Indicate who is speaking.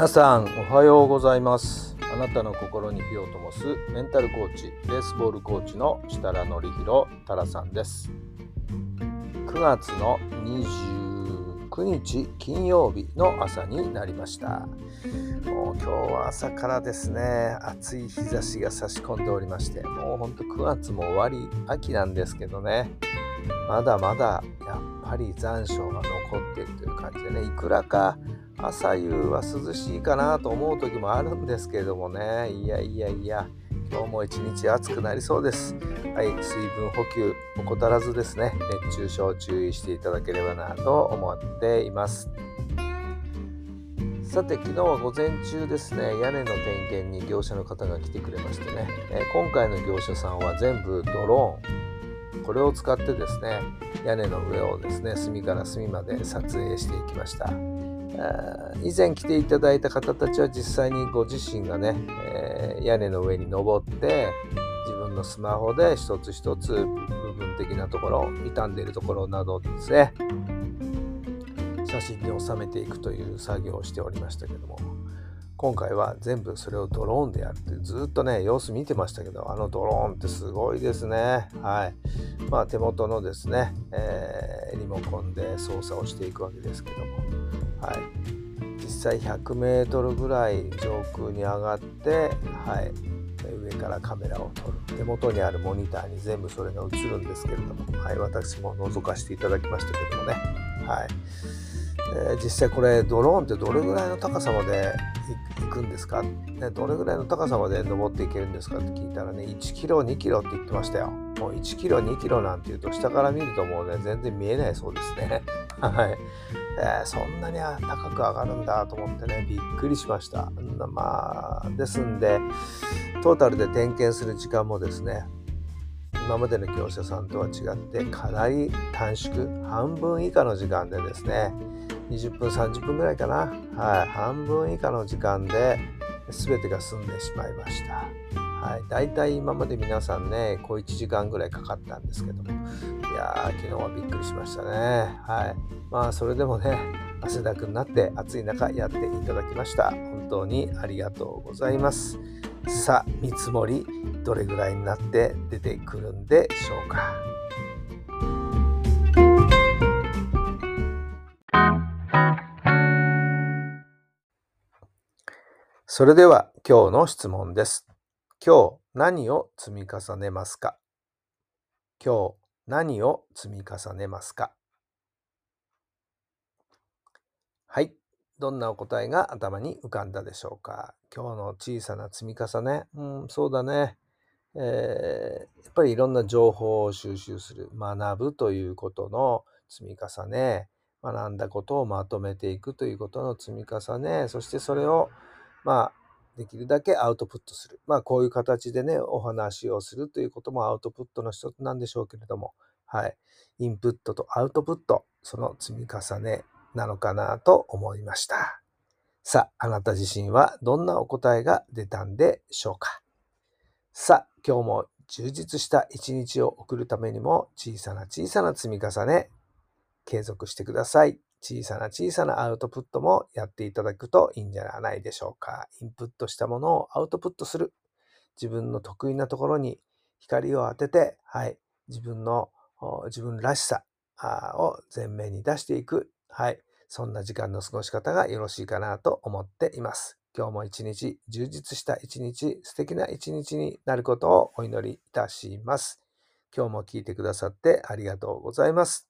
Speaker 1: 皆さんおはようございます。あなたの心に火を灯すメンタルコーチベースボールコーチの設楽範弘太良さんです。9月の29日金曜日の朝になりました。もう今日は朝からですね暑い日差しが差し込んでおりましてもうほんと9月も終わり秋なんですけどね。まだまだやっぱり残暑が残っているという感じでねいくらか朝夕は涼しいかなと思う時もあるんですけれどもね。いやいやいや今日も一日暑くなりそうです。はい水分補給怠らずですね熱中症注意していただければなと思っています。さて昨日は午前中ですね屋根の点検に業者の方が来てくれましてね、え今回の業者さんは全部ドローン。これを使ってですね屋根の上をですね隅から隅まで撮影していきました。以前来ていただいた方たちは実際にご自身がね、えー、屋根の上に登って自分のスマホで一つ一つ部分的なところ傷んでいるところなどですね写真に収めていくという作業をしておりましたけども今回は全部それをドローンでやるってずっとね様子見てましたけどあのドローンってすごいですね。はい。まあ手元のですね、えー、リモコンで操作をしていくわけですけどもはい、実際100メートルぐらい上空に上がって、はい、上からカメラを撮る。手元にあるモニターに全部それが映るんですけれども、はい、私も覗かせていただきましたけどもね、はい、実際これドローンってどれぐらいの高さまで行くんですか、ね、どれぐらいの高さまで登っていけるんですかって聞いたらね1キロ2キロって言ってましたよ。もう1キロ2キロなんていうと下から見るともうね全然見えないそうですね。はい、えー、そんなに高く上がるんだと思ってねびっくりしましたまあですんでトータルで点検する時間もですね今までの業者さんとは違ってかなり短縮半分以下の時間でですね20分30分ぐらいかな、はい、半分以下の時間で全てが済んでしまいました。はい、大体今まで皆さんね、こう1時間ぐらいかかったんですけども、や、昨日はびっくりしましたね。はい。まあ、それでもね、汗だくになって暑い中やっていただきました。本当にありがとうございます。さあ、見積もり、どれぐらいになって出てくるんでしょうか。それでは今日の質問です。今日何を積み重ねますか？今日何を積み重ねますか？はい。どんなお答えが頭に浮かんだでしょうか？今日の小さな積み重ね。うん、そうだね。えー、やっぱりいろんな情報を収集する、学ぶということの積み重ね、学んだことをまとめていくということの積み重ね、そしてそれをまあ、できるだけアウトプットする。まあ、こういう形でね、お話をするということもアウトプットの一つなんでしょうけれども、はい。インプットとアウトプット、その積み重ねなのかなと思いました。さあ、あなた自身はどんなお答えが出たんでしょうか。さあ、今日も充実した一日を送るためにも、小さな小さな積み重ね、継続してください。小さな小さなアウトプットもやっていただくといいんじゃないでしょうか。インプットしたものをアウトプットする。自分の得意なところに光を当てて、はい、自分の自分らしさを前面に出していく。はい、そんな時間の過ごし方がよろしいかなと思っています。今日も一日、充実した一日、素敵な一日になることをお祈りいたします。今日も聞いてくださってありがとうございます。